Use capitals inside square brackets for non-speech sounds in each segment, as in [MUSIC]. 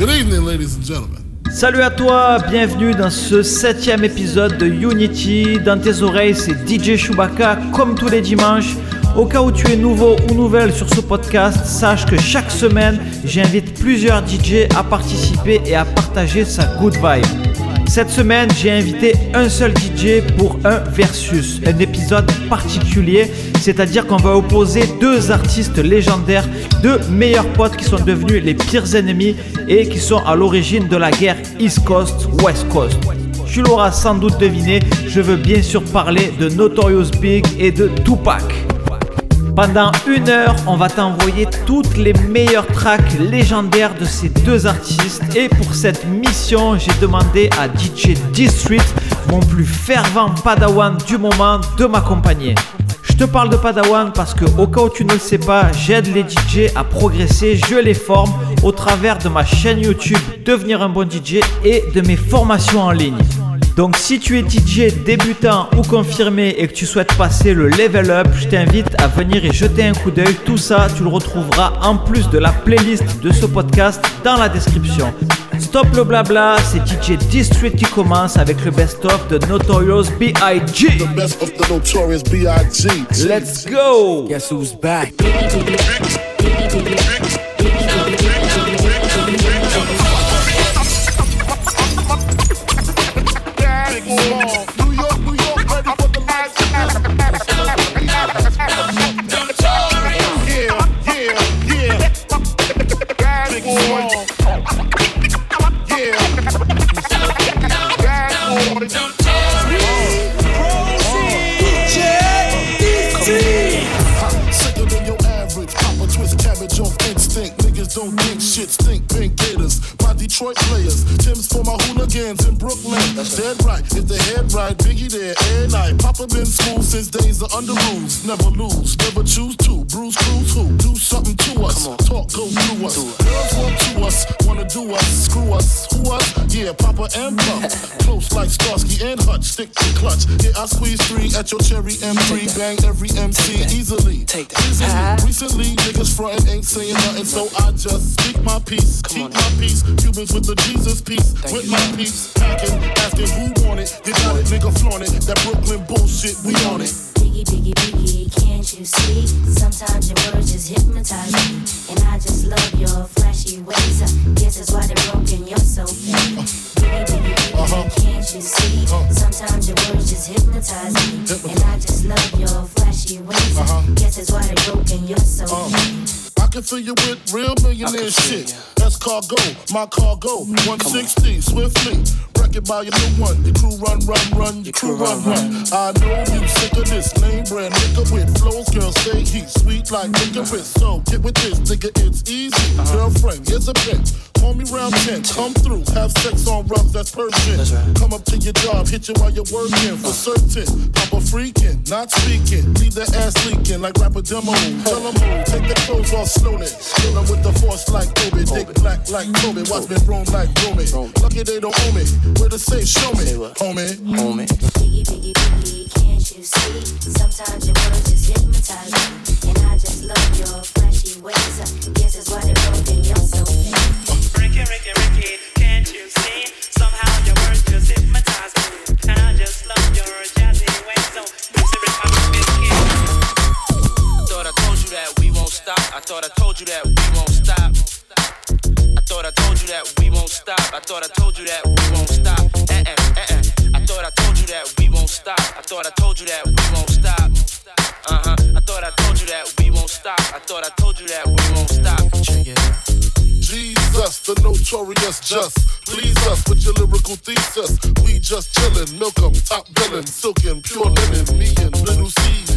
Good evening, ladies and gentlemen. Salut à toi, bienvenue dans ce septième épisode de Unity. Dans tes oreilles, c'est DJ Chewbacca, comme tous les dimanches. Au cas où tu es nouveau ou nouvelle sur ce podcast, sache que chaque semaine, j'invite plusieurs DJ à participer et à partager sa good vibe. Cette semaine, j'ai invité un seul DJ pour un versus, un épisode particulier, c'est-à-dire qu'on va opposer deux artistes légendaires, deux meilleurs potes qui sont devenus les pires ennemis et qui sont à l'origine de la guerre East Coast-West Coast. Tu l'auras sans doute deviné, je veux bien sûr parler de Notorious Big et de Tupac. Pendant une heure, on va t'envoyer toutes les meilleures tracks légendaires de ces deux artistes. Et pour cette mission, j'ai demandé à DJ District, mon plus fervent padawan du moment, de m'accompagner. Je te parle de padawan parce que, au cas où tu ne le sais pas, j'aide les DJ à progresser, je les forme au travers de ma chaîne YouTube Devenir un bon DJ et de mes formations en ligne. Donc si tu es DJ débutant ou confirmé et que tu souhaites passer le level up, je t'invite à venir y jeter un coup d'œil. Tout ça, tu le retrouveras en plus de la playlist de ce podcast dans la description. Stop le blabla, c'est DJ District qui commence avec le best-of de Notorious B.I.G. The best of the notorious B.I.G. Let's go! Guess who's back? Think shit Detroit players. Tim's for my hooligans in Brooklyn. That's Dead right. If the head right, Biggie there every night. Papa been school since days of under rules. Never lose. Never choose to. Bruce Cruz who? Do something to us. Talk go through us. Girls want to us. Wanna do us. Screw us. Who us? Yeah, Papa and Pump. [LAUGHS] Close like Starsky and Hutch. Stick to clutch. Yeah, I squeeze three at your cherry M3. Bang every MC easily. Take that. Easily. Recently, niggas frontin' ain't saying nothing, so I just speak my peace. Keep my peace. Cubans with the Jesus peace. With my peace. Packing, asking who want it. You got it, nigga, flaunt it. That Brooklyn bullshit, we on it. Biggie, biggie, biggie, can't you see? Sometimes your words just hypnotize me. And I just love your flashy ways. I guess that's why they're broken, you're so fake. Biggie, biggie, biggie, uh-huh. can't you see? Uh-huh. Sometimes your words just hypnotize me. And I just love your flashy ways. I uh-huh. guess that's why they're broken, you're so fake. I can fill you with real millionaire shit. That's cargo, my cargo. 160, swiftly. It by your new one. Your crew run, run, run. Your crew run, run. I know you sick of this name brand nigga with flows. Girl, say he's sweet like licorice. So get with this, nigga, it's easy. Girlfriend, here's a bitch. Call me round 10, come through, have sex on rough, that's Persian. Come up to your job, hit you while you're working for certain. Papa freaking, not speaking, leave the ass leaking like rapper demo. Tell them who, take the clothes off slowly. Kill 'em with the force like Kobe, dick black like Kobe, watch me roam like Romy. Lucky they don't own me, where to say, show me, homie. Homie. Biggie, biggie, biggie, can't you see? Sometimes your words just hypnotize me. And I just love your flashy ways. I guess that's why they're broken, you're so fake. Ricky, Ricky, Ricky, can't you see? Somehow your words just hypnotize me. And I just love your jazzy ways. So, music is my big kid. Thought I told you that we won't stop. I thought I told you that we won't stop. I thought I told you that we won't stop. I thought I told you that we won't stop. Thought I told you that we won't stop. Uh huh. I thought I told you that we won't stop. I thought I told you that we won't stop. Check it. Jesus, the notorious just. Please us with your lyrical thesis. We just chillin', milk 'em, top billin', silkin', pure linen. Me and little C, Malibu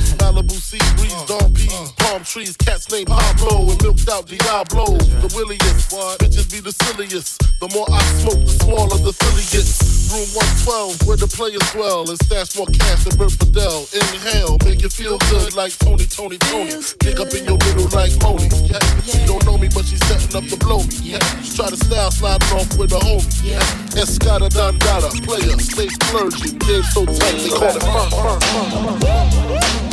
sea breeze, dawn peas, palm trees, cats named Pablo and milked out Diablo. The williest, bitches be the silliest. The more I smoke, the smaller the filly gets. Room 112, where the players dwell, and stash more cash than Bert Fidel. Inhale, make you feel good like Tony, Tony, Tony. Pick up in your middle like Moni. Yeah. She don't know me, but she's setting up to blow me. Yeah. She try to style sliding off with a homie. Yeah. Escada Dandada, player, stay splurging. Game so tight, they call it funk.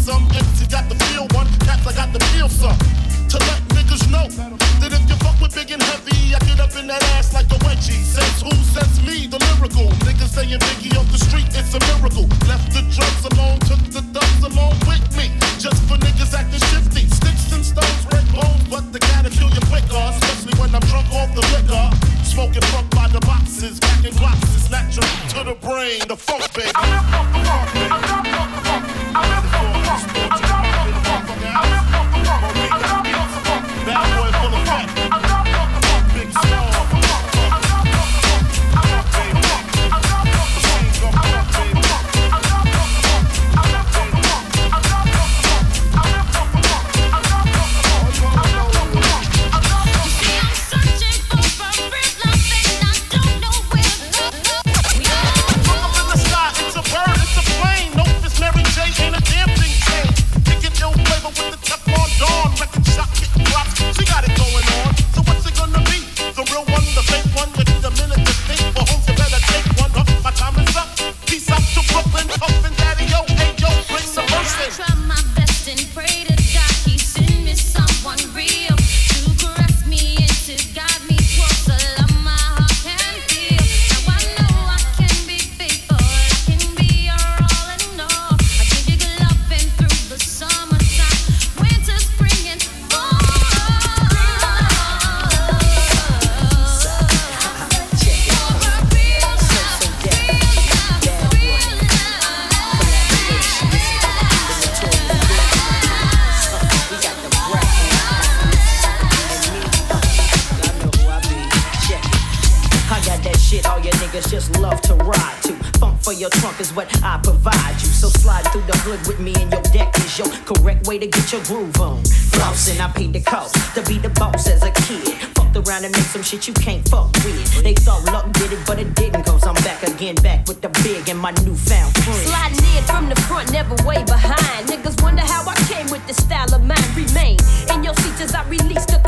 just love to ride to. Funk for your trunk is what I provide you. So slide through the hood with me and your deck is your correct way to get your groove on. Flossing, I paid the cost to be the boss as a kid. Fucked around and made some shit you can't fuck with. They thought luck did it, but it didn't, cause I'm back again, back with the big and my newfound friend. Sliding in from the front, never way behind. Niggas wonder how I came with the style of mine. Remain in your seats as I release the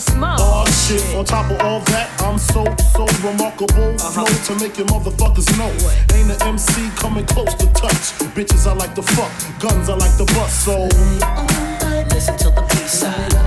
you smoke. Oh shit, on top of all that, I'm so, so remarkable. Uh-huh. Flow to make your motherfuckers know. What? Ain't an MC coming close to touch. Bitches I like to fuck, guns I like to bust, so. Listen to the peace side.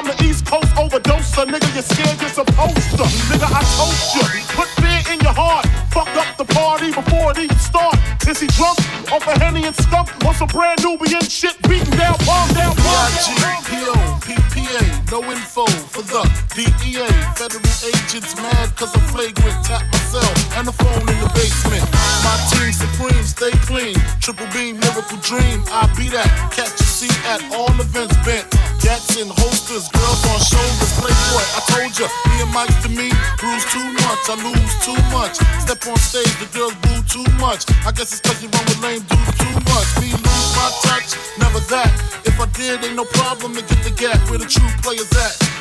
I'm the East Coast overdoser. Nigga, you're scared, you're supposed to. Nigga, I told you. Put fear in your heart. Fuck up the party before it even start. Is he drunk off a Henny and skunk or some brand Nubian shit beating down, palm down, palm down? PPA, no info for the DEA. Federal agents mad cause I'm flagrant. Tap myself and phone in the basement. My team supreme, stay clean. Triple beam, miracle dream. I be that. Catch a seat at all events bent. Gats and holsters, girls on shoulders. Playboy, I told ya. Me and Mike to me, bruise too much. I lose too much. Step on stage, the girls boo too much. I guess it's cause you run with lame dudes too much. Me lose my touch, never that. If I did, ain't no problem to get the gap where the true players at.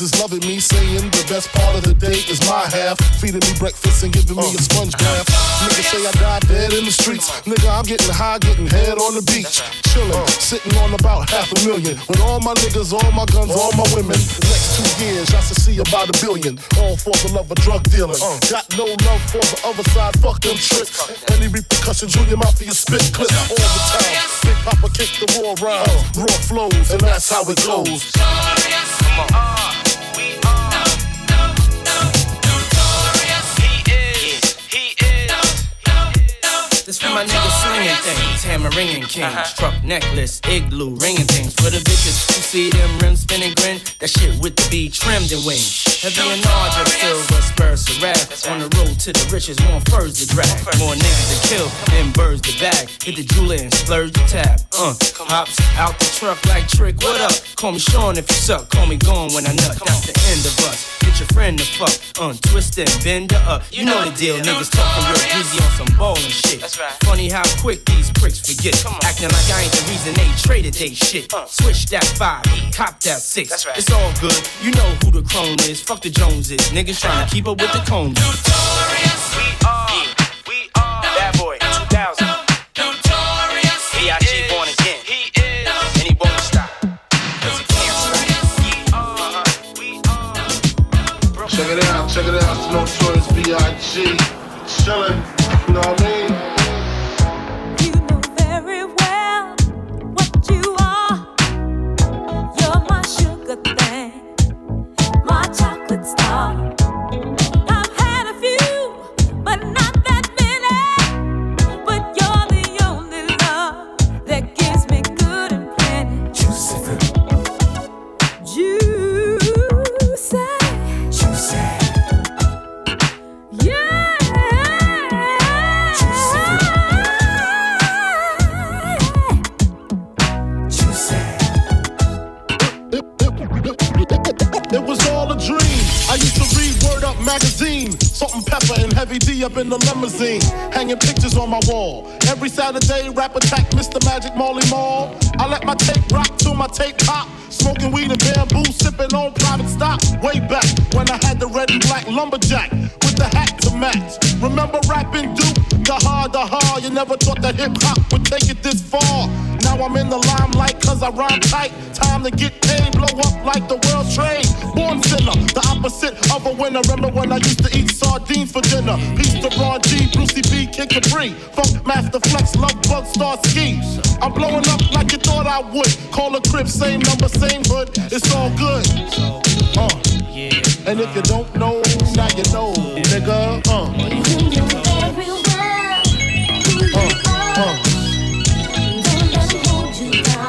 Is loving me, saying the best part of the day is my half. Feeding me breakfast and giving me a sponge bath. Niggas say I died dead in the streets. Nigga, I'm getting high, getting head on the beach. Chillin', sitting on about half a million. With all my niggas, all my guns, all my women. Next two years, I should see about a billion. All for the love of drug dealing. Got no love for the other side, fuck them tricks. Any repercussions, Junior Mafia spit clip all the time. Big Papa kick the raw rhymes, raw flows, and that's how it goes. This for my niggas slinging things, ringing kings, truck necklace, igloo ringing things. For the bitches who see them rims spinning grin, that shit with the B trimmed and wings. Heavy and larger, silver spurs to rap. On the road to the riches, more furs to drag, more niggas to kill than birds to bag. Hit the jeweler and splurge the tab. Uh, hops out the truck like trick. What up? Call me Sean if you suck. Call me gone when I nut. That's the end of us. Get your friend to fuck, untwist and bend her up. You know the deal, niggas talking real greasy on some ballin' shit. Funny how quick these pricks forget. Acting like I ain't the reason they traded they shit. Switch that five, cop that six. It's all good, you know who the crone is. Fuck the Joneses, niggas trying to keep up with the cones. We are,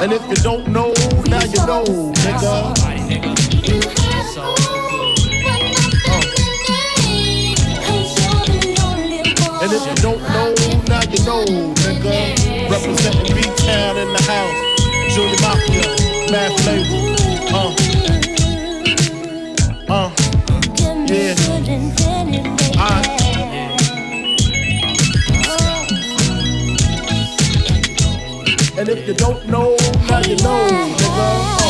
And if you don't know, now you know, nigga. And if you don't know, now you know, nigga. Representing B-Town in the house. Junior Mafia, Mad Flavor. Uh. Uh. Yeah. I. And if you don't know, now you know, nigga.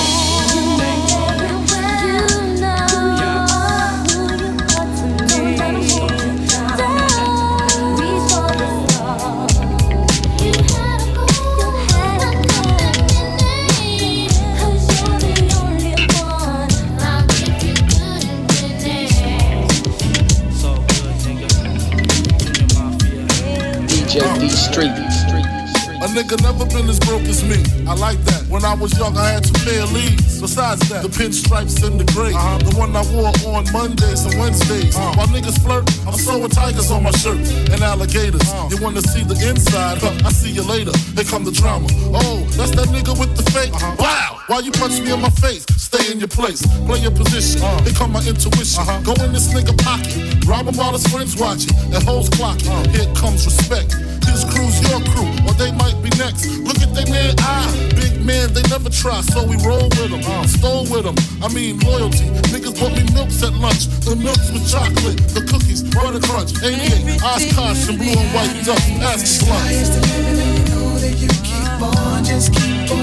Nigga never been as broke as me. I like that. When I was young, I had two pair leads. Besides that, the pinstripes and the gray. Uh-huh. The one I wore on Mondays and Wednesdays. Uh-huh. While niggas flirt, I'm sewing tigers on my shirt and alligators. Uh-huh. You wanna see the inside? Huh, I see you later. Here come the drama. Oh, that's that nigga with the fake. Wow! Why you punch me in my face? Stay in your place. Play your position. Here come my intuition. Go in this nigga pocket. Rob him while his friends watching. And hoes clocking. Here comes respect. His crew's your crew, next. Look at they man eye. Big man, they never try, so we roll with them. Stole with them. I mean, loyalty. Niggas bought me milks at lunch. The milks with chocolate, the cookies, butter crunch, 88, Oshkosh, and blue and white duck. Ask the blunt. I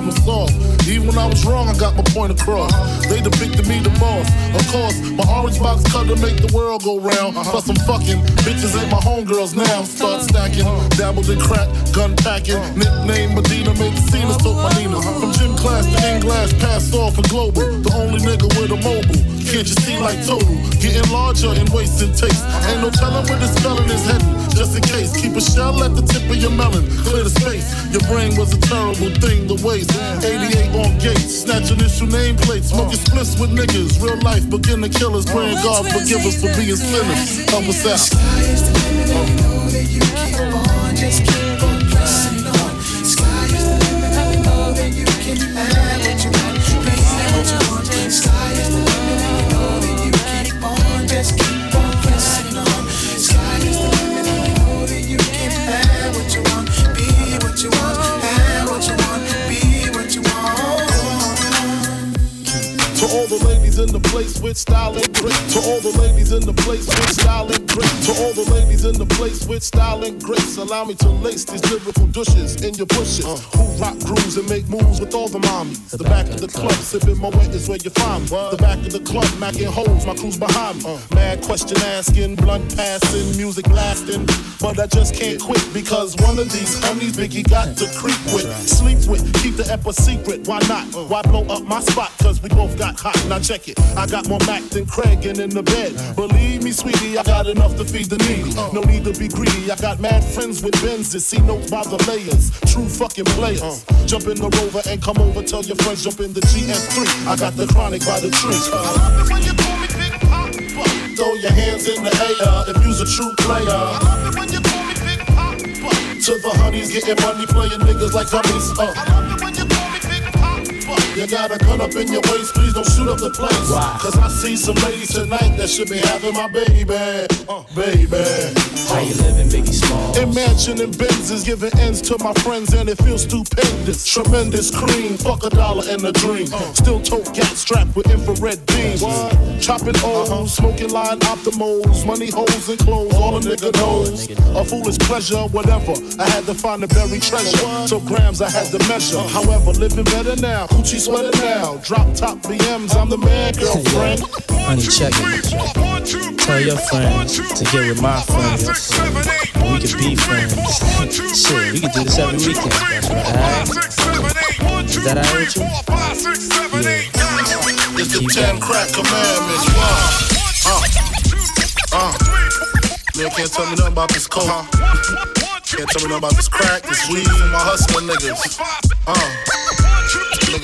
most of them soft. Even when I was wrong, I got my point across. They depicted me the boss. Of course, my orange box cut to make the world go round. Uh-huh. Plus, I'm fucking bitches ain't my homegirls now. Start stacking, dabbled in crack, gun packing. Nickname Medina, made the scenes, took my Nina. From gym class to in glass, passed off for global. The only nigga with a mobile. Can't you see like total? Getting larger and wasting taste. Ain't no telling where this spelling is heading. Just in case, keep a shell at the tip of your melon. Clear the space. Your brain was a terrible thing to waste. 88 on gates, snatch initial nameplates. Smoking splits with niggas. Real life beginner killers. Praying God forgive us for being sinners. Help us out. To all the ladies in the place with style and grit. To all the ladies in the place with style and grit. To all the ladies in the place with style and grace. Allow me to lace these lyrical douches in your bushes. Uh. Who rock grooves and make moves with all the mommies. The back of the club, sipping my wet is where you find me. The back of the club, macking holes, my crew's behind me. Uh. Mad question asking, blunt passing, music lasting. But I just can't quit because one of these homies Biggie got to creep with, sleep with, keep the ep a secret. Why not? Uh. Why blow up my spot? Cause we both got hot. Now check it. I got more Mac than Craig and in the bed. Believe me, sweetie, I got enough to feed the needy. No need to be greedy. I got mad friends with Benzes. See notes by the layers. True fucking players. Jump in the rover and come over. Tell your friends, jump in the GM3. I got the chronic by the tree. I love it when you call me Big Papa. Throw your hands in the air if you's a true player. I love it when you call me Big Papa. To the honeys getting money, playing niggas like dummies. Uh. You got a gun up in your waist, please don't shoot up the place. Cause I see some ladies tonight that should be having my baby. Uh, baby. How you living, Biggie Small? in mansion and Benzes, giving ends to my friends, and it feels stupendous. Tremendous cream, fuck a dollar and a dream. Uh. Still tote gat strapped with infrared beams. Chopping O's, uh-huh. smoking line optimals, money holes and clothes, all a nigga knows. A foolish pleasure, whatever. I had to find the buried treasure. So grams I had to measure. Uh-huh. However, living better now, Gucci sweater now. Drop top BMs, I'm the man, girlfriend. Honey, check it. Tell your friends to get with my friends. We can be friends. Shit, we can do this every weekend. Alright? Is that alright with you? Yeah. It's the ten crack commandments. Wow. Uh. Uh. Man can't tell me nothing about this coke. Can't tell me nothing about this crack, this weed, my hustling niggas. Uh.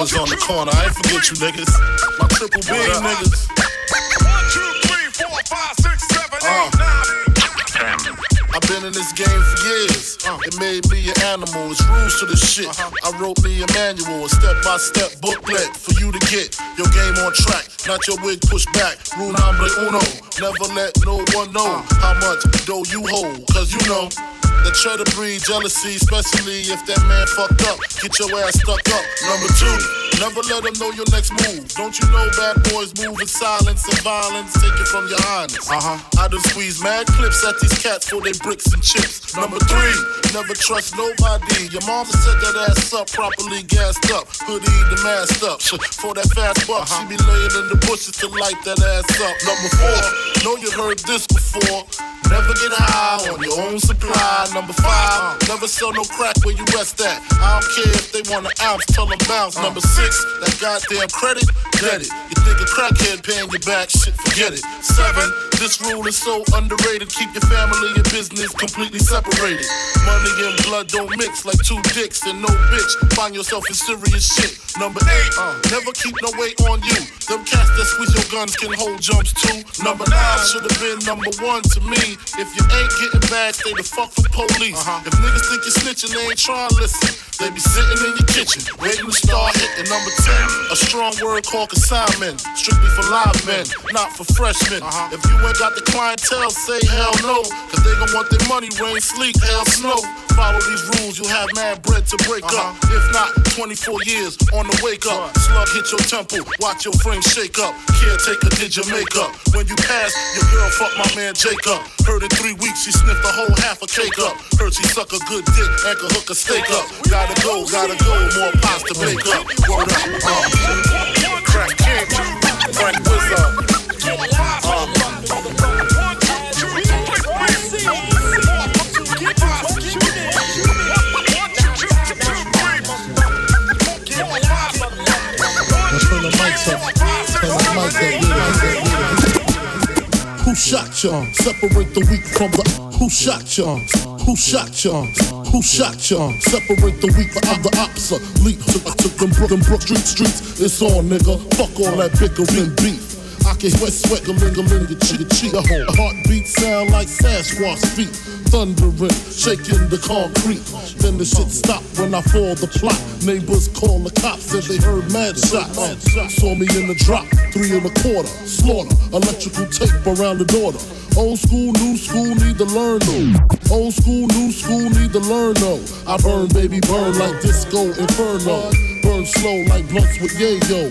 Niggas on the corner, I ain't forget you niggas. My triple B niggas. Uh. I've been in this game for years. Uh, it made me an animal. It's rules to the shit. I wrote me a manual, a step by step booklet for you to get your game on track. Not your wig pushed back. Rule number uno. Never let no one know how much dough you hold. Cause you know. The try to breed jealousy, especially if that man fucked up. Get your ass stuck up. Number two, never let them know your next move. Don't you know bad boys move in silence and violence? Take it from your highness. Uh huh. I done squeeze mad clips at these cats for they bricks and chips. Number three, never trust nobody. Your mama set that ass up properly gassed up. Hoodie the masked up. [LAUGHS] For that fast buck, she be laying in the bushes to light that ass up. Number four, know you heard this before. Never get high on your own supply. Number five, never sell no crack where you rest at. I don't care if they want an ounce, tell them bounce. Uh. Number six, that goddamn credit, get it. You think a crackhead paying you back, shit, forget it. Seven, this rule is so underrated. Keep your family and business completely separated. Money and blood don't mix like two dicks and no bitch. Find yourself in serious shit. Number eight, uh, never keep no weight on you. Them cats that squeeze your guns can hold jumps too. Number nine should have been number one to me. If you ain't getting back, stay the fuck from police. If niggas think you're snitching, they ain't trying to listen. They be sitting in your kitchen, waiting to start hitting. Number 10, a strong word called consignment. Strictly for live men, not for freshmen. If you ain't got the clientele, say hell no. Cause they gon' want their money, rain, sleet, hell, snow. Follow these rules, you'll have mad bread to break up. If not, 24 years on the wake up. Slug hit your temple, watch your frame shake up. Caretaker did your makeup. When you pass, your girl fuck my man Jacob. Heard in three weeks she sniffed a whole half a cake up. Heard she suck a good dick and could hook a steak up. Gotta go, gotta go, more pots to make up. Word up, uh. Crack King, Frank Wizard. Ya? Separate the weak from the. Who shot ya? Who shot ya? Who shot ya? Separate the weak from the obsolete. Took, took them Brook, them Brook Street streets. It's on, nigga. Fuck all that bickering beef. I can sweat, sweat, a ling a ling, a cheek, a cheek. A heartbeat sound like Sasquatch feet. Thundering, shaking the concrete. Then the shit stopped when I fall the plot. Neighbors call the cops, said they heard mad shots. Saw me in the drop, three and a quarter. Slaughter, electrical tape around the daughter. Old school, new school, need to learn though. Old school, new school, need to learn though. I burn, baby, burn like disco inferno. Burn slow like blunts with yayo.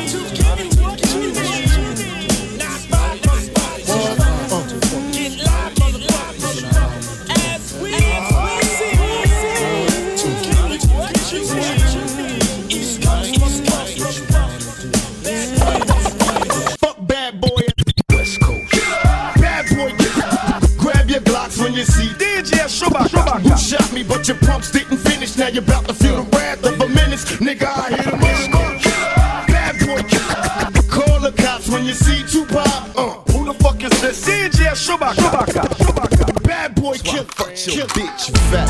but your pumps didn't finish. Now you're about to feel the wrath of a menace. Nigga, I hit him up. Bad boy. Call the cops when you see Tupac. Uh, who the fuck is this? DJ Shuba-K. Bad boy. killer. Fuck your bitch, you fat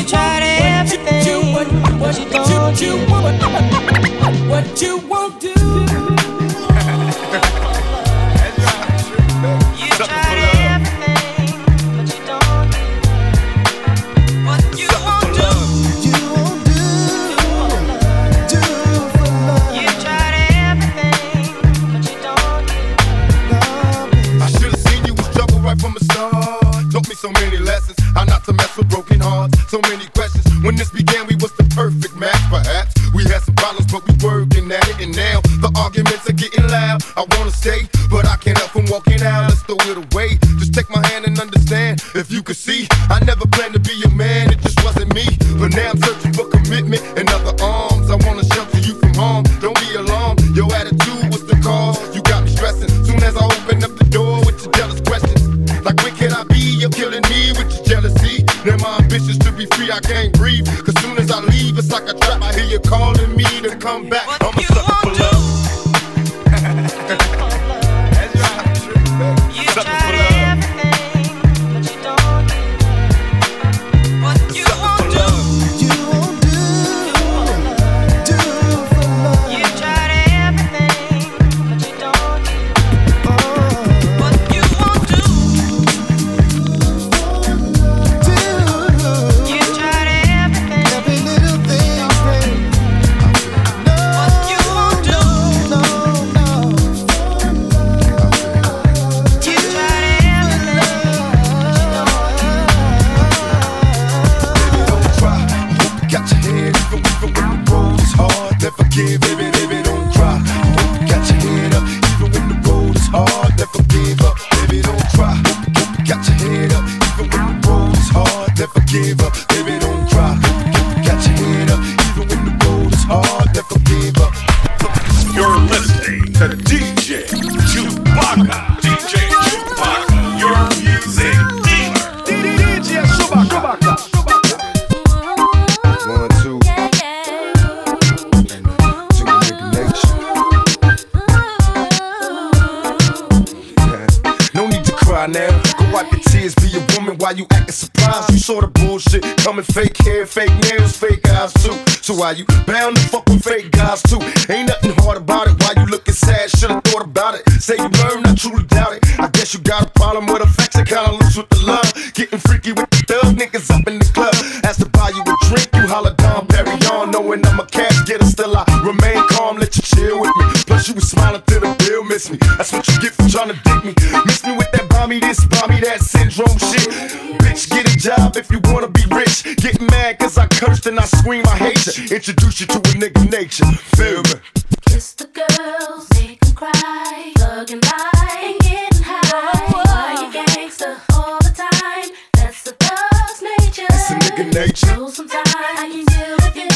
She tried everything. What you, what, what you, what you, what you, what you understand if you could see. I never planned to be a man, it just wasn't me. But now I'm searching for commitment and you saw the bullshit coming fake hair, fake nails, fake eyes too. So why you bound to fuck with fake guys too? Ain't nothing hard about it. Why you looking sad? Should've thought about it. Say you learned, I truly doubt it. I guess you got a problem with effects i kinda loose with the love. Getting freaky with the thug niggas up in the club. Ask to buy you a drink, you holla down, Perry on. Knowing I'm a cash getter, still I remain calm, let you chill with me. Plus you was smiling Miss me. That's what you get for trying to dig me. Miss me with that bomb this, bomb that syndrome shit. Bitch, get a job if you wanna be rich. Get mad cause I cursed and I scream, I hate you. Introduce you to a nigga nature. Feel me? Kiss the girls, make them cry. Thugging life and getting high. Why you gangster all the time? That's a thug's nature. That's a nigga nature. So sometimes I can deal with you.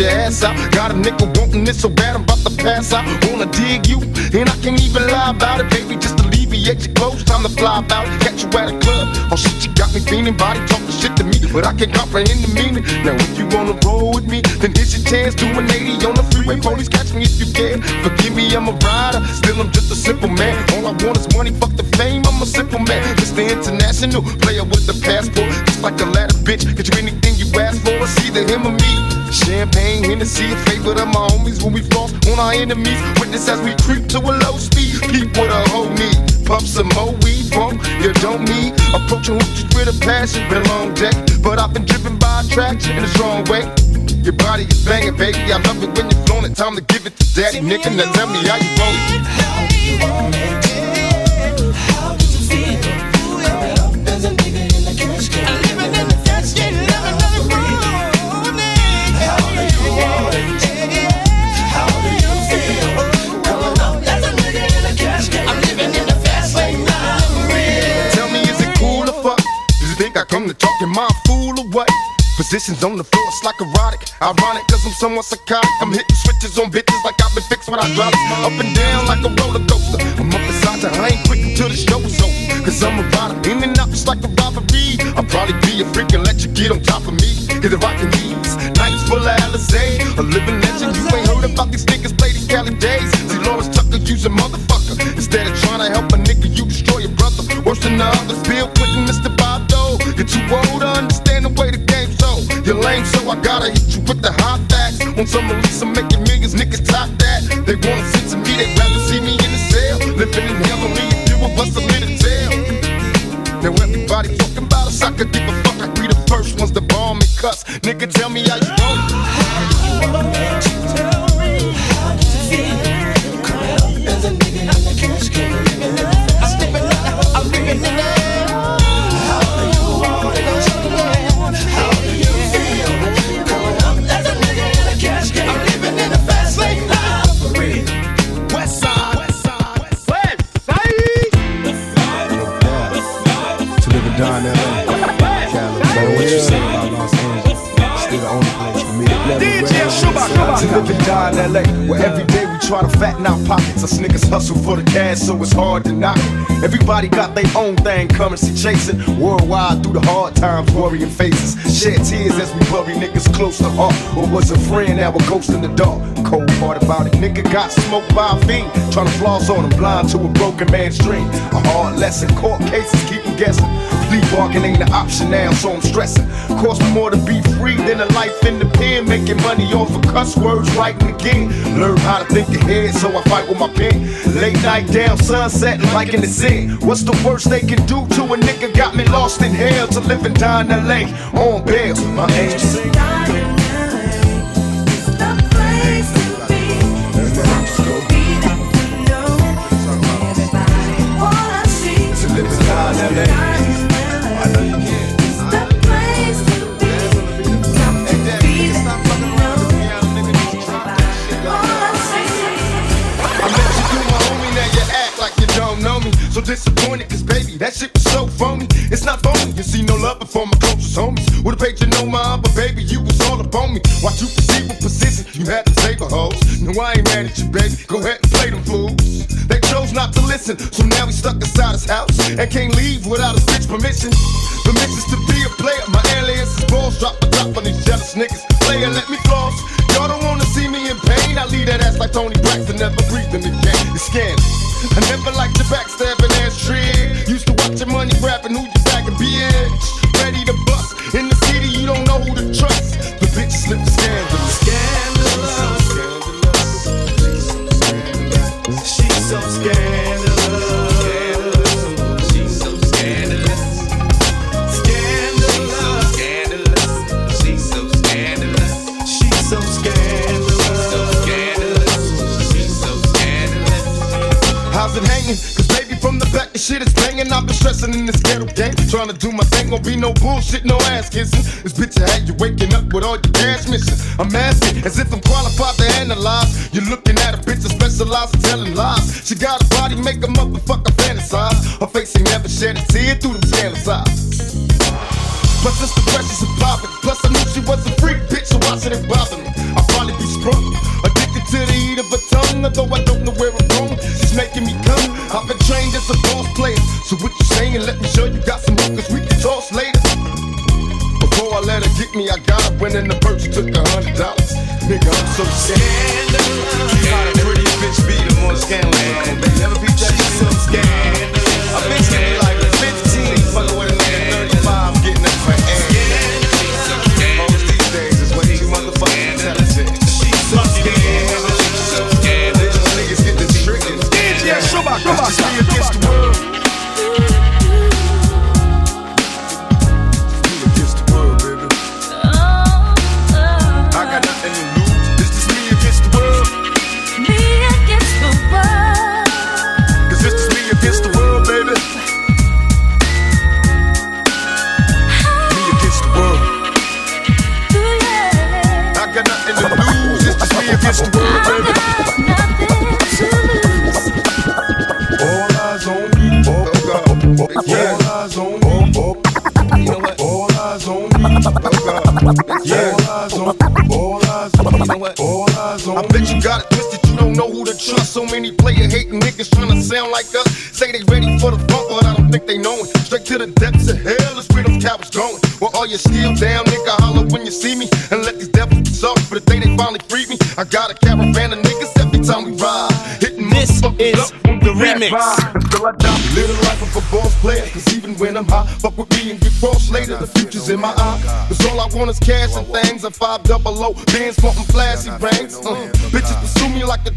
Your ass out. Got a nickel wanting this so bad, I'm about to pass out. Wanna dig you, and I can't even lie about it, baby. Just alleviate your clothes, time to fly about. Catch you at a club. Oh shit, you got me feeling, body talking shit to me, but I can't comprehend the meaning. Now if you wanna roll with me, then here's your chance. Do an 80 on the freeway, police catch me if you can. Forgive me, I'm a rider, still I'm just a simple man. All I want is money, fuck the fame, I'm a simple man. just Mr. International, player with the passport, just like a ladder bitch. Get you anything you ask for, it's either him or me. Champagne, Hennessy, a favorite of my homies when we floss on our enemies. Witness as we creep to a low speed. Keep what a hoe need. Pump some more weed from you don't need. Approaching hoochies with a passion, been a long day. But I've been driven by attraction in a strong way. Your body is banging, baby. I love it when you're flown it. Time to give it to daddy, nigga. Now tell me how you want it. Tell come to talk your mind fool or what? Positions on the floor, it's like erotic. Ironic, cause I'm somewhat psychotic. I'm hitting switches on bitches like I've been fixed when I drop it. Up and down like a roller coaster. I'm up you, I ain't quick until the show's over. Cause I'm a rider, in and out just like a robbery. I'll probably be a freak and let you get on top of me. If I can these nights full of Alizé, a living legend. You ain't heard about these niggas play these Cali days. See, Delores Tucker, use a motherfucker. Instead of trying to help a nigga, you destroy your brother. Worse than the others, Bill Clinton, Mr. Too old to understand the way the game's so. You're lame, so I gotta hit you with the hot facts. On some release, I'm making millions, niggas top that. They wanna sit to me, they'd rather see me in the cell. Living in hell, only if you of us a minute tell. Now everybody talking about us, I could give a fuck. I be the first ones to bomb and cuss. Nigga, tell me how you want it. West LA, where every day we try to fatten our pockets. Us niggas hustle for the cash, so it's hard to knock. Everybody got their own thing see chasing worldwide through the hard times, worrying faces. Shed tears as we bury niggas close to heart. Or was a friend that was ghost in the dark. Cold part about it, nigga got smoked by a fiend. Trying to floss on him, blind to a broken man's dream. A hard lesson, court cases keep him guessing. Plea barking ain't an option now, so I'm stressing. Cost me more to be free than a life in the pen. Making money off of cuss words, writing again. Learn how to think ahead, so I fight with my pen. Late night down, sunset, like in the zen. What's the worst they can do to a nigga? Got me lost in hell to live and die in LA. On bail, my angels. To live in LA. So disappointed, cause baby, that shit was so phony. It's not phony, you see no love before my closest homies. Would've paid you no mind, but baby, you was all up on me. Watch you proceed with precision, you had to save a hoes. No, I ain't mad at you, baby, go ahead and play them fools. They chose not to listen, so now we stuck inside his house. And can't leave without his bitch permission. Permissions to be a player, my alias is balls. Drop the top on these jealous niggas. Player, let me floss. Y'all don't wanna see me in pain. I leave that ass like Toni Braxton, never breathing again. It's scandalous. I never liked your backstabbing grabbing who you shit is banging. I've been stressing in this ghetto game. Trying to do my thing, gon' be no bullshit, no ass kissing. This bitch I had you waking up with all your cash missing. I'm asking as if I'm qualified to analyze. You're looking at a bitch that specializes in telling lies. She got a body, make a motherfucker fantasize. Her face ain't never shed a tear through them scandalous eyes. Plus just the pressures of poppin'. Plus I knew she was a freak bitch, so why should it bother me? I'll probably be sprung, addicted to the heat of her tongue. Although I don't know where I'm going, she's making me come. I've been trained as a so what you saying? Let me show you got some hookers we can toss later. Before I let her get me, I got up, went in the purse, took a hundred dollars. Nigga, I'm so scandalous. How the pretty bitch be the scandal? They never be that she's so scandalous. Cause all I want is cash and things. A five double O, bands wanting flashy rings. Uh, bitches pursue me like a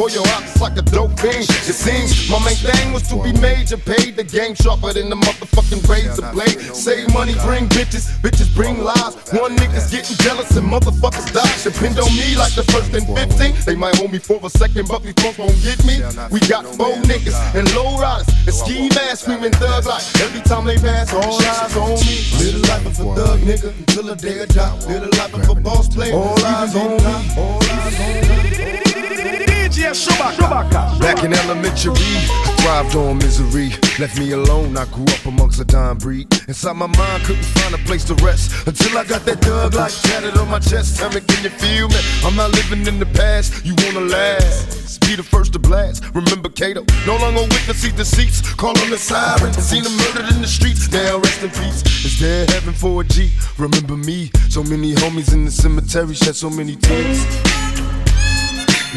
before your. It's like a dope fiend. It seems my main thing was to be major. Paid the game sharper than the motherfucking razor blade. Save money, bring bitches. Bitches bring lies. One nigga's getting jealous and motherfuckers die. Depend on me like the first and 15. They might hold me for a second, but these punks won't get me. We got four niggas and low riders and ski masks screaming thug like every time they pass. All eyes on me. Live the life of a thug nigga until the day I die. Live the life of a boss player. All eyes on me. All eyes on me. Back in elementary, I thrived on misery. Left me alone, I grew up amongst a dying breed. Inside my mind, couldn't find a place to rest. Until I got that thug like tatted on my chest. Tell me, can you feel me? I'm not living in the past, you wanna last. Be the first to blast. Remember Kato, no longer witness see deceits. Call on the siren, seen them murdered in the streets. Now rest in peace. Is there heaven for a G? Remember me, so many homies in the cemetery shed so many tears.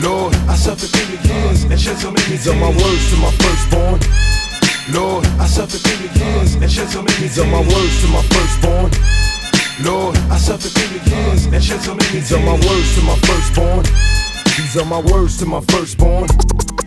Lord, I suffered through the years and shed so many tears. These Are my words to my firstborn. Lord, I suffered through the years and shed so many tears. These Are my words to my firstborn. Lord, I suffered through the years and shed so many tears. These Are my words to my firstborn. These are my words to my firstborn.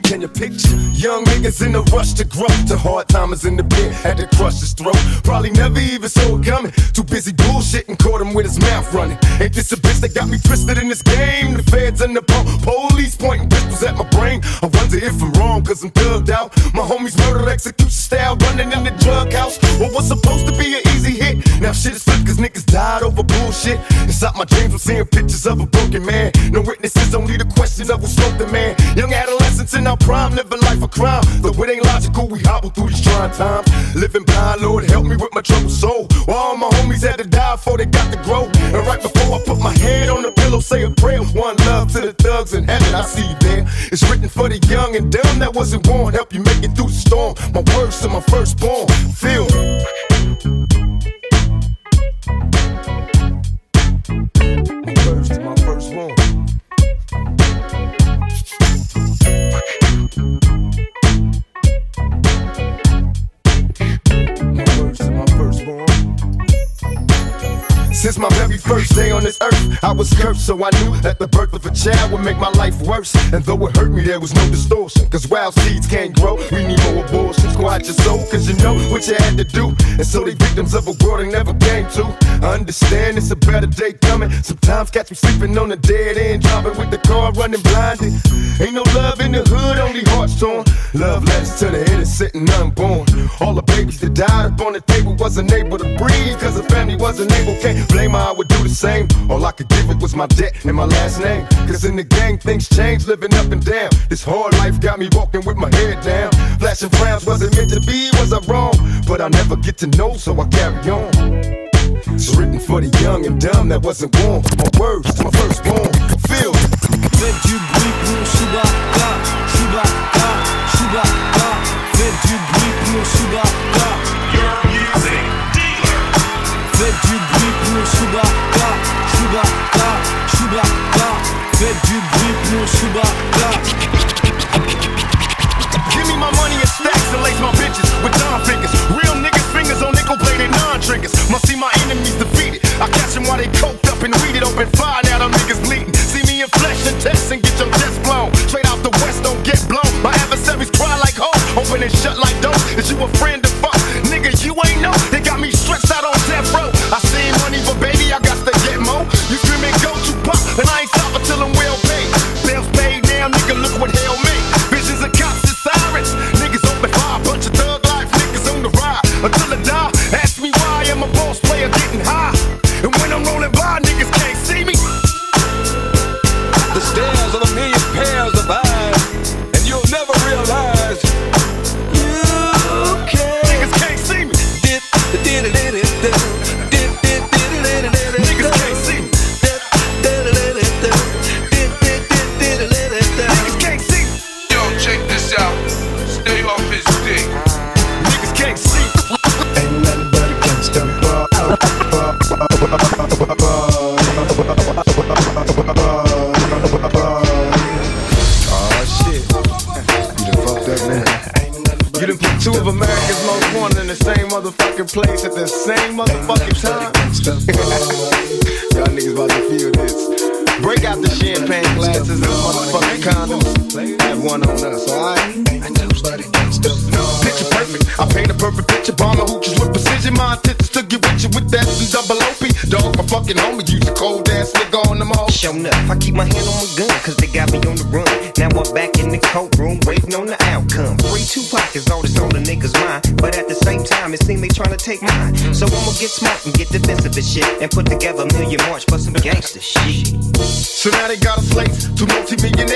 Can you picture young niggas in a rush to grow? To hard timers in the pit, had to crush his throat. Probably never even saw it coming. Too busy bullshitting, caught him with his mouth running. Ain't this a bitch that got me twisted in this game? The feds and the po- police pointing pistols at my brain. I wonder if I'm wrong, cause I'm thugged out. My homies murder execution style, running in the drug house. What was supposed to be an easy hit? Now shit is flipped cause niggas died over bullshit. Inside my dreams, I'm seeing pictures of a broken man. No witnesses, only the question of who smoked the man. Young adolescents in our prime, living life of crime. Though it ain't logical, we hobble through these trying times. Living blind, Lord, help me with my troubled soul. While all my homies had to die before they got to grow. And right before I put my head on the pillow, say a prayer. One love to the thugs in heaven, I see you there. It's written for the young and dumb that wasn't born. Help you make it through the storm. My words to my firstborn. Feel to my firstborn. My very first day on this earth, I was cursed, so I knew that the birth of a child would make my life worse. And though it hurt me, there was no distortion. Cause wild seeds can't grow, we need more abortions. Quiet your soul, cause you know what you had to do. And so they victims of a world they never came to. I understand it's a better day coming. Sometimes catch me sleeping on a dead end, driving with the car running blinded. Ain't no love in the hood, only hearts torn. Love letters to the innocent and unborn. All the babies that died up on the table wasn't able to breathe, cause the family wasn't able. Can't blame her, I would do the same. All I could give it was my debt and my last name. Cause in the gang, things change, living up and down. This hard life got me walking with my head down. Flashing frowns, wasn't meant to be, was I wrong? But I never get to know, so I carry on. It's written for the young and dumb that wasn't born. My words to my firstborn. Feel. Faites du bruit pour Shuba-K, Shuba-K, Shuba-K. Faites du bruit pour Shuba-K. Your music dealer. Shuba-K, Shuba-K, faites du bruit pour Shuba-K. Give me my money in stacks and lace my bitches with dime fingers. Real niggas fingers on nickel plated non triggers. Must see my enemies defeated. I catch them while they coked up and weeded open fire. Now them niggas bleeding. See me in flesh and test and get your chest blown. Straight out the west, don't get blown. My adversaries cry like hoes, open and shut like doors. Is you a friend? On them all. Show enough. I keep my hand on my gun, cause they got me on the run. Now I'm back in the courtroom, waiting on the outcome. Free Tupac is all that's on the niggas' mind. But at the same time, it seems they trying to take mine. So I'ma get smart and get defensive and shit. And put together a million march for some gangster shit. So now they got a slate. Two multi-millionaire motherfuckers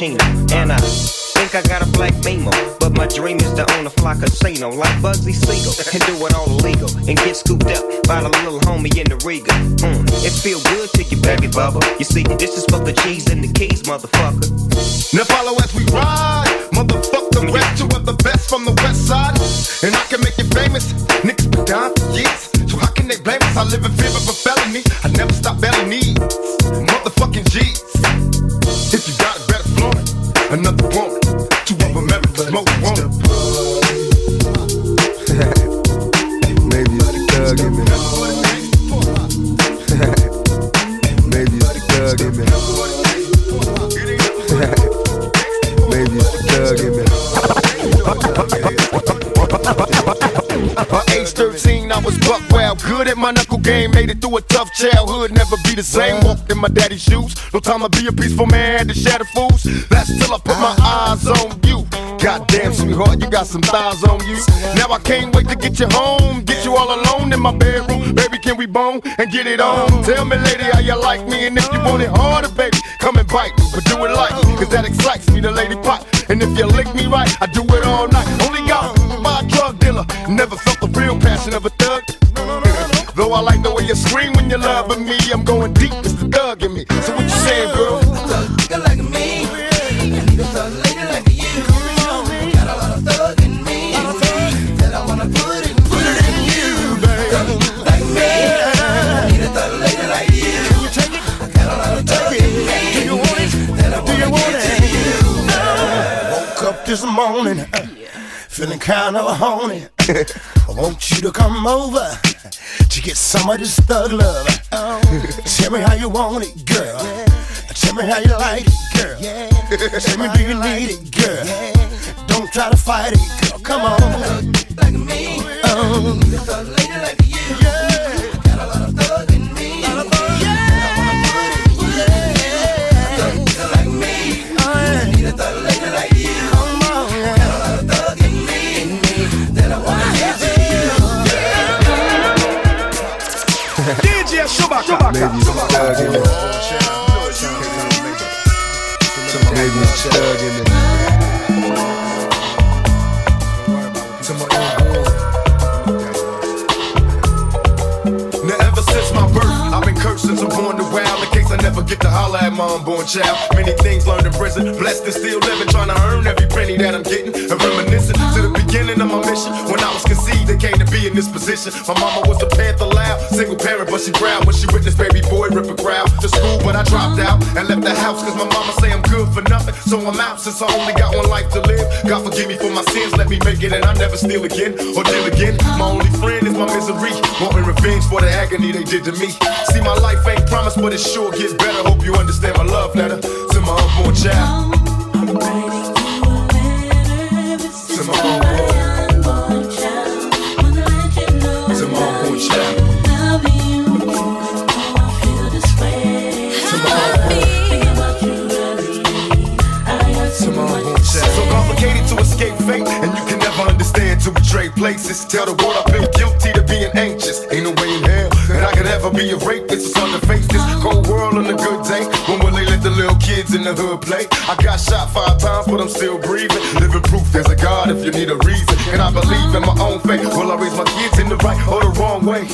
And I think I got a black Mimo. But my dream is to own a fly casino like Bugsy Siegel. And do it all illegal. And get scooped up by the little homie in the Regal. Mm, it feel good to you, baby bubba. You see, this is for the cheese and the keys, motherfucker. Now follow as we ride. motherfucker. the rest, two of the best from the west side. And I can make you famous. Niggas been down for years. So how can they blame us? I live in fear of a felony. I never stop belly needs. Good at my knuckle game. Made it through a tough childhood. Never be the same. Walked in my daddy's shoes. No time to be a peaceful man. Had to shatter fools. That's till I put my ah. eyes on you. Goddamn, sweetheart, you got some thighs on you. Now I can't wait to get you home. Get you all alone in my bedroom. Baby, can we bone and get it on? Oh. Tell me, lady, how you like me. And if you want it harder, baby, come and bite me. But do it like, cause that excites me, the lady pot. And if you lick me right, I do it all night. Only got oh. my drug dealer. Never felt the real passion of a thug. I like the way you scream when you're loving me, I'm going deep. It's the thug in me. So what you saying, girl? Thug like me. I need a thug lady like you. Got a lot of thug in me. That I wanna put it, put it in you. Thug like me. I need a thug lady like you. Can you take it? I got a lot of thug in me. Do you want it? That I wanna get to you. Woke up this morning, uh, feeling kind of horny. [LAUGHS] I want you to come over to get some of this thug love. [LAUGHS] Tell me how you want it, girl. Tell me how you like it, girl. Tell me do you need it, girl. Don't try to fight it, girl. Come on. Like me. Um, a thug lady like Maybe it's the thug in me. Maybe it's the thug never forget to holler at my unborn child. Many things learned in prison, blessed and still living, trying to earn every penny that I'm getting. And reminiscing to the beginning of my mission. When I was conceived and came to be in this position. My mama was a panther loud, single parent, but she proud when she witnessed baby boy rip a crowd to school. But I dropped out and left the house cause my mama say I'm good for nothing. So I'm out since I only got one life to live. God forgive me for my sins, let me make it and I never steal again or deal again. My only friend is my misery, wanting revenge for the agony they did to me. See, my life ain't promised, but it sure better. Hope you understand my love letter to my unborn child. My unborn, to my unborn child. To my unborn child. So complicated to escape fate, and you can never understand to betray places. Tell the world I feel guilty to being anxious. Ain't no way in hell could ever be a rapist. It's hard to face this cold world on a good day. When will they let the little kids in the hood play? I got shot five times, but I'm still breathing. Living proof there's a God if you need a reason. And I believe in my own faith. Will I raise my kids in the right or the wrong way?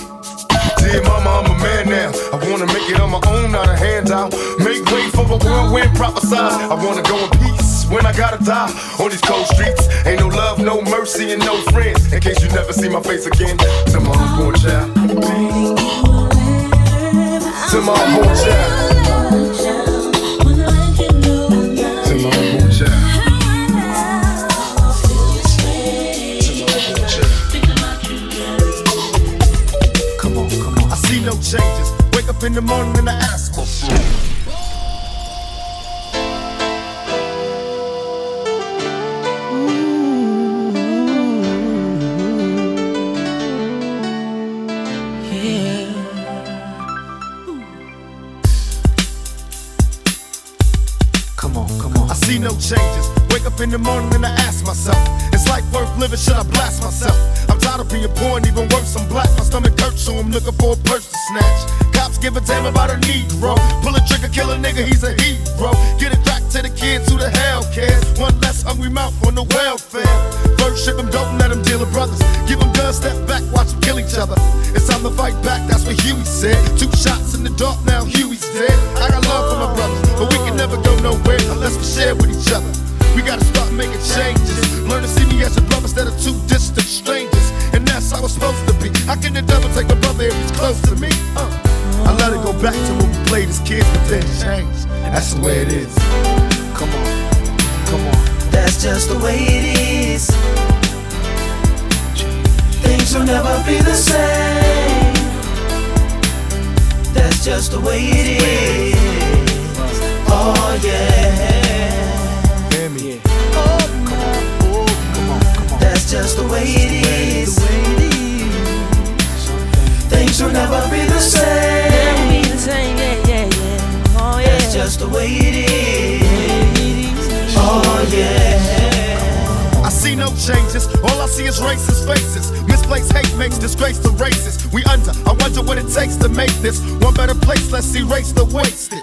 Dear mama, I'm a man now. I wanna make it on my own, not a handout. Make way for a whirlwind prophesize. I wanna go in peace when I gotta die on these cold streets. Ain't no love, no mercy, and no friends. In case you never see my face again, to my unborn child. On. Come on. I see no changes. Wake up in the morning and I ask for changes. Wake up in the morning and I ask myself, is life worth living? Should I blast myself? I'm tired of being poor and even worse, I'm black. My stomach hurts, so I'm looking for a purse to snatch. Cops give a damn about a Negro. Pull a trigger, kill a nigga, he's a hero. Get it back to the kids who the hell cares. One less hungry mouth on the welfare. First ship them, don't let them deal with brothers. Give them guns, step back, watch them kill each other. It's time to fight back, that's what Huey said. Two shots in the dark, now Huey's dead. I got love for my brothers, but we can never go nowhere unless we share with each other. We gotta start making changes. Learn to see me as a brother instead of two distant strangers. And that's how it's supposed to be. How can the devil take a brother if he's close to me? Uh, I let it go back to when we played as kids, but then changed. That's the way it is. Come on, come on. That's just the way it is. Things will never be the same. That's just the way it is. Oh yeah. Hear me. That's just the way it is. Things will never be the same. Oh, That's just the way it is. Oh yeah. I see no changes. All I see is racist faces. Misplaced hate makes disgrace to races. We under. I wonder what it takes to make this one better place. Let's erase the wasted.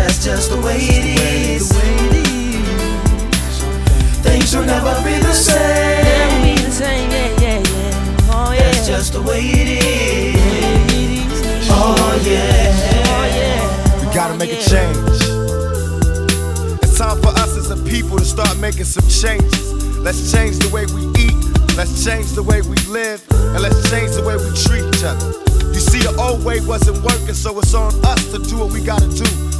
That's just the way it is. Things will never be the same. Oh, that's just the way it is. Oh, oh yeah. We gotta make a change. It's time for us as a people to start making some changes. Let's change the way we eat. Let's change the way we live. And let's change the way we treat each other. You see, the old way wasn't working, so it's on us to do what we gotta do